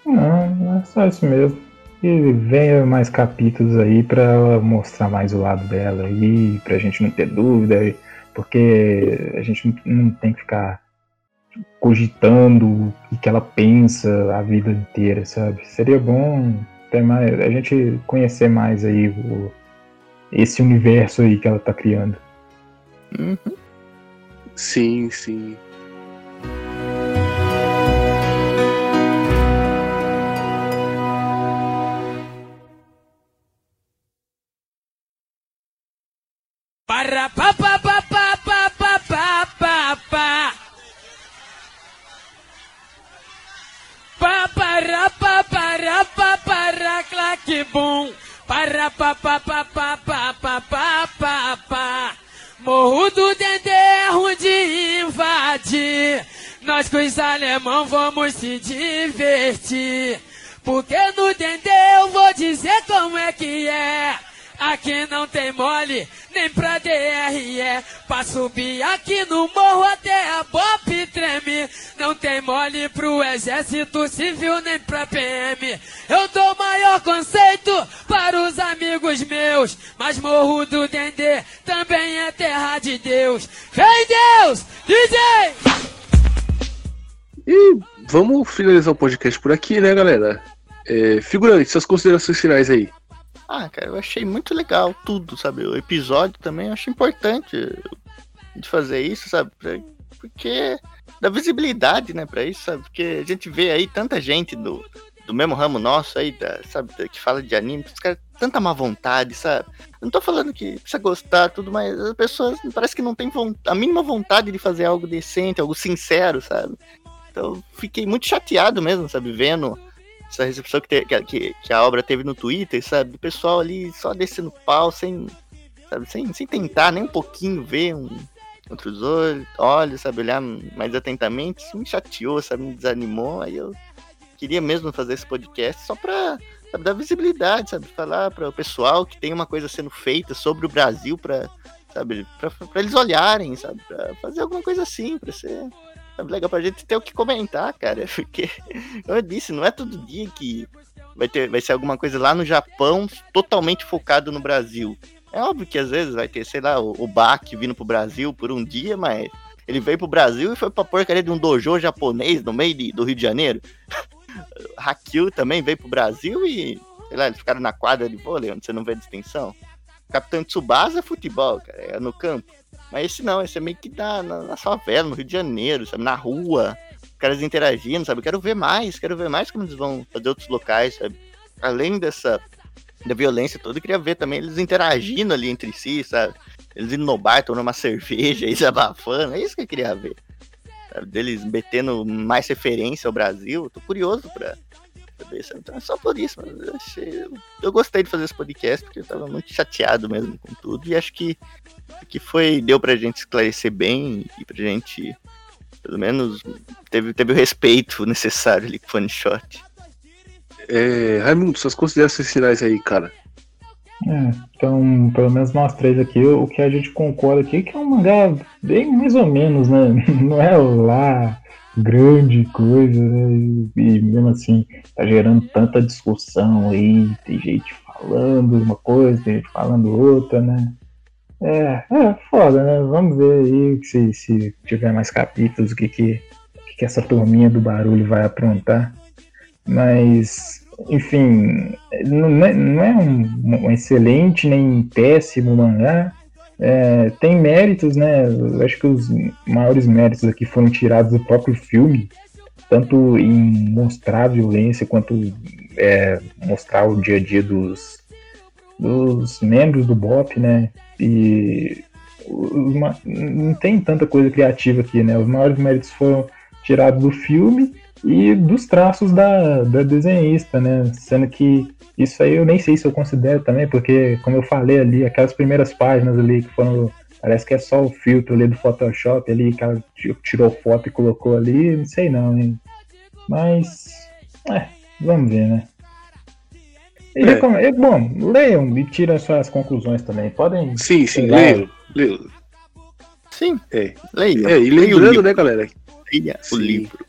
Não, é só isso mesmo. E venha mais capítulos aí pra mostrar mais o lado dela aí, pra gente não ter dúvida, porque a gente não, não tem que ficar cogitando o que ela pensa a vida inteira, sabe? Seria bom ter mais, a gente conhecer mais aí o, esse universo aí que ela tá criando. Sim, sim. Para pa pa pa pa pa pa pa pa pa. Morro do Dendê é de invadir. Nós com os alemão vamos se divertir. Porque no Dendê eu vou dizer como é que é. Aqui não tem mole, nem pra DRE. pra subir aqui no morro até a bop treme. Não tem mole pro exército civil nem pra PM. Eu dou maior conceito para os amigos meus. Mas morro do Dendê também é terra de Deus. Vem Deus, DJ! E vamos finalizar o podcast por aqui, né, galera? É, figurante, suas considerações finais aí. Ah, cara, eu achei muito legal tudo, sabe? O episódio também eu acho importante de fazer isso, sabe? Pra- Porque dá visibilidade, né, pra isso, sabe? Porque a gente vê aí tanta gente do, do mesmo ramo nosso aí, da, sabe, da- que fala de anime, os caras tanta má vontade, sabe? Não tô falando que precisa gostar, tudo, mas as pessoas parece que não tem a mínima vontade de fazer algo decente, algo sincero, sabe? Então fiquei muito chateado mesmo, sabe, vendo essa recepção que, te- que, que, a obra teve no Twitter, sabe? Do pessoal ali só descendo pau, sem, sabe, sem, sem tentar nem um pouquinho ver um, outros olhos, sabe, olhar mais atentamente. Isso me chateou, sabe, me desanimou. Aí eu queria mesmo fazer esse podcast só pra sabe, dar visibilidade, sabe? Falar para o pessoal que tem uma coisa sendo feita sobre o Brasil pra, sabe, pra, pra eles olharem, sabe? Pra fazer alguma coisa assim, pra ser sabe, legal pra gente ter o que comentar, cara. <laughs> Porque, eu disse, não é todo dia que vai, ter, vai ser alguma coisa lá no Japão totalmente focado no Brasil. É óbvio que às vezes vai ter, sei lá, o, o Bach vindo pro Brasil por um dia, mas ele veio pro Brasil e foi pra porcaria de um dojo japonês no meio de- do Rio de Janeiro. <laughs> Hakil também veio pro Brasil e, sei lá, eles ficaram na quadra de vôlei, onde você não vê distinção. Capitão Tsubasa é futebol, cara, é no campo. Mas esse não, esse é meio que na, na, na favela, no Rio de Janeiro, sabe, na rua, os caras interagindo, sabe, quero ver mais, quero ver mais como eles vão fazer outros locais, sabe. Além dessa, da violência toda, eu queria ver também eles interagindo ali entre si, sabe. Eles indo no bar, tomando uma cerveja e se abafando, é isso que eu queria ver. Sabe? Deles metendo mais referência ao Brasil, tô curioso pra saber, sabe? Então é só por isso, mas eu achei. Eu gostei de fazer esse podcast, porque eu tava muito chateado mesmo com tudo, e acho que, que foi. Deu pra gente esclarecer bem e pra gente. Pelo menos teve, teve o respeito <laughs> necessário ali com o Funny Shot. É, Raimundo, suas considerações finais aí, cara. É, então, pelo menos nós três aqui, o que a gente concorda aqui é que é um mangá bem mais ou menos, né? <laughs> Não é lá grande coisa, né? E mesmo assim, tá gerando tanta discussão aí, tem gente falando uma coisa, tem gente falando outra, né? É, é foda, né? Vamos ver aí se, se tiver mais capítulos, o que, que, que essa turminha do barulho vai aprontar. Mas, enfim, não é, não é um, um excelente nem péssimo mangá. É, tem méritos, né? Eu acho que os maiores méritos aqui foram tirados do próprio filme, tanto em mostrar a violência quanto é, mostrar o dia a dia dos, dos membros do BOP, né? E os ma- não tem tanta coisa criativa aqui, né? Os maiores méritos foram tirados do filme e dos traços da, da desenhista, né? Sendo que isso aí eu nem sei se eu considero também, porque, como eu falei ali, aquelas primeiras páginas ali que foram. Parece que é só o filtro ali do Photoshop ali, que ela ti- tirou foto e colocou ali, não sei não, hein? Mas. É, vamos ver, né? E É. é bom, leiam e tirem suas conclusões também. Podem. Sim, sim, lá, leio, leio. Sim, É. leia. É, e lembrando, livro, né, galera? leia o livro.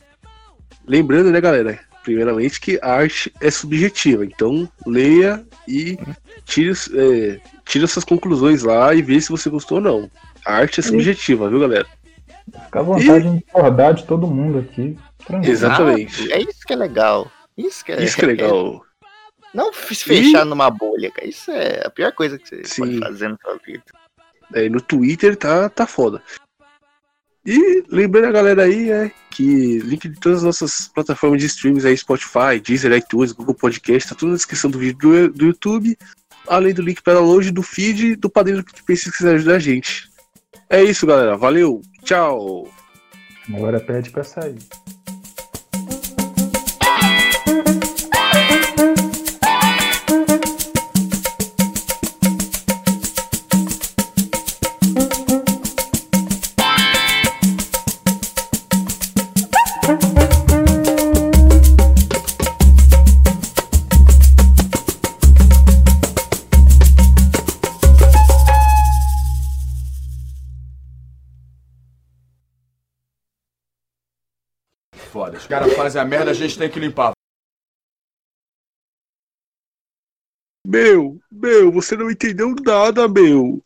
Lembrando, né, galera? Primeiramente que a arte é subjetiva, então leia e tire, é, tire suas conclusões lá e veja se você gostou ou não. A arte é subjetiva, viu, galera? Fica à vontade de discordar de todo mundo aqui. Tranquilo. Exatamente. Ah, é isso que é legal. Isso que é, Isso que é legal. Não se fechar numa bolha, cara. Isso é a pior coisa que você Sim. pode fazer na sua vida. É, no Twitter tá, tá foda. E lembrando a galera aí, é que link de todas as nossas plataformas de streams aí, Spotify, Deezer, iTunes, Google Podcast, tá tudo na descrição do vídeo do, do YouTube, além do link para download do feed do padrinho do PicPay se quiser ajudar a gente. É isso, galera. Valeu. Tchau. Agora pede pra sair. Fazem a merda, a gente tem que limpar. Meu, meu, você não entendeu nada, meu.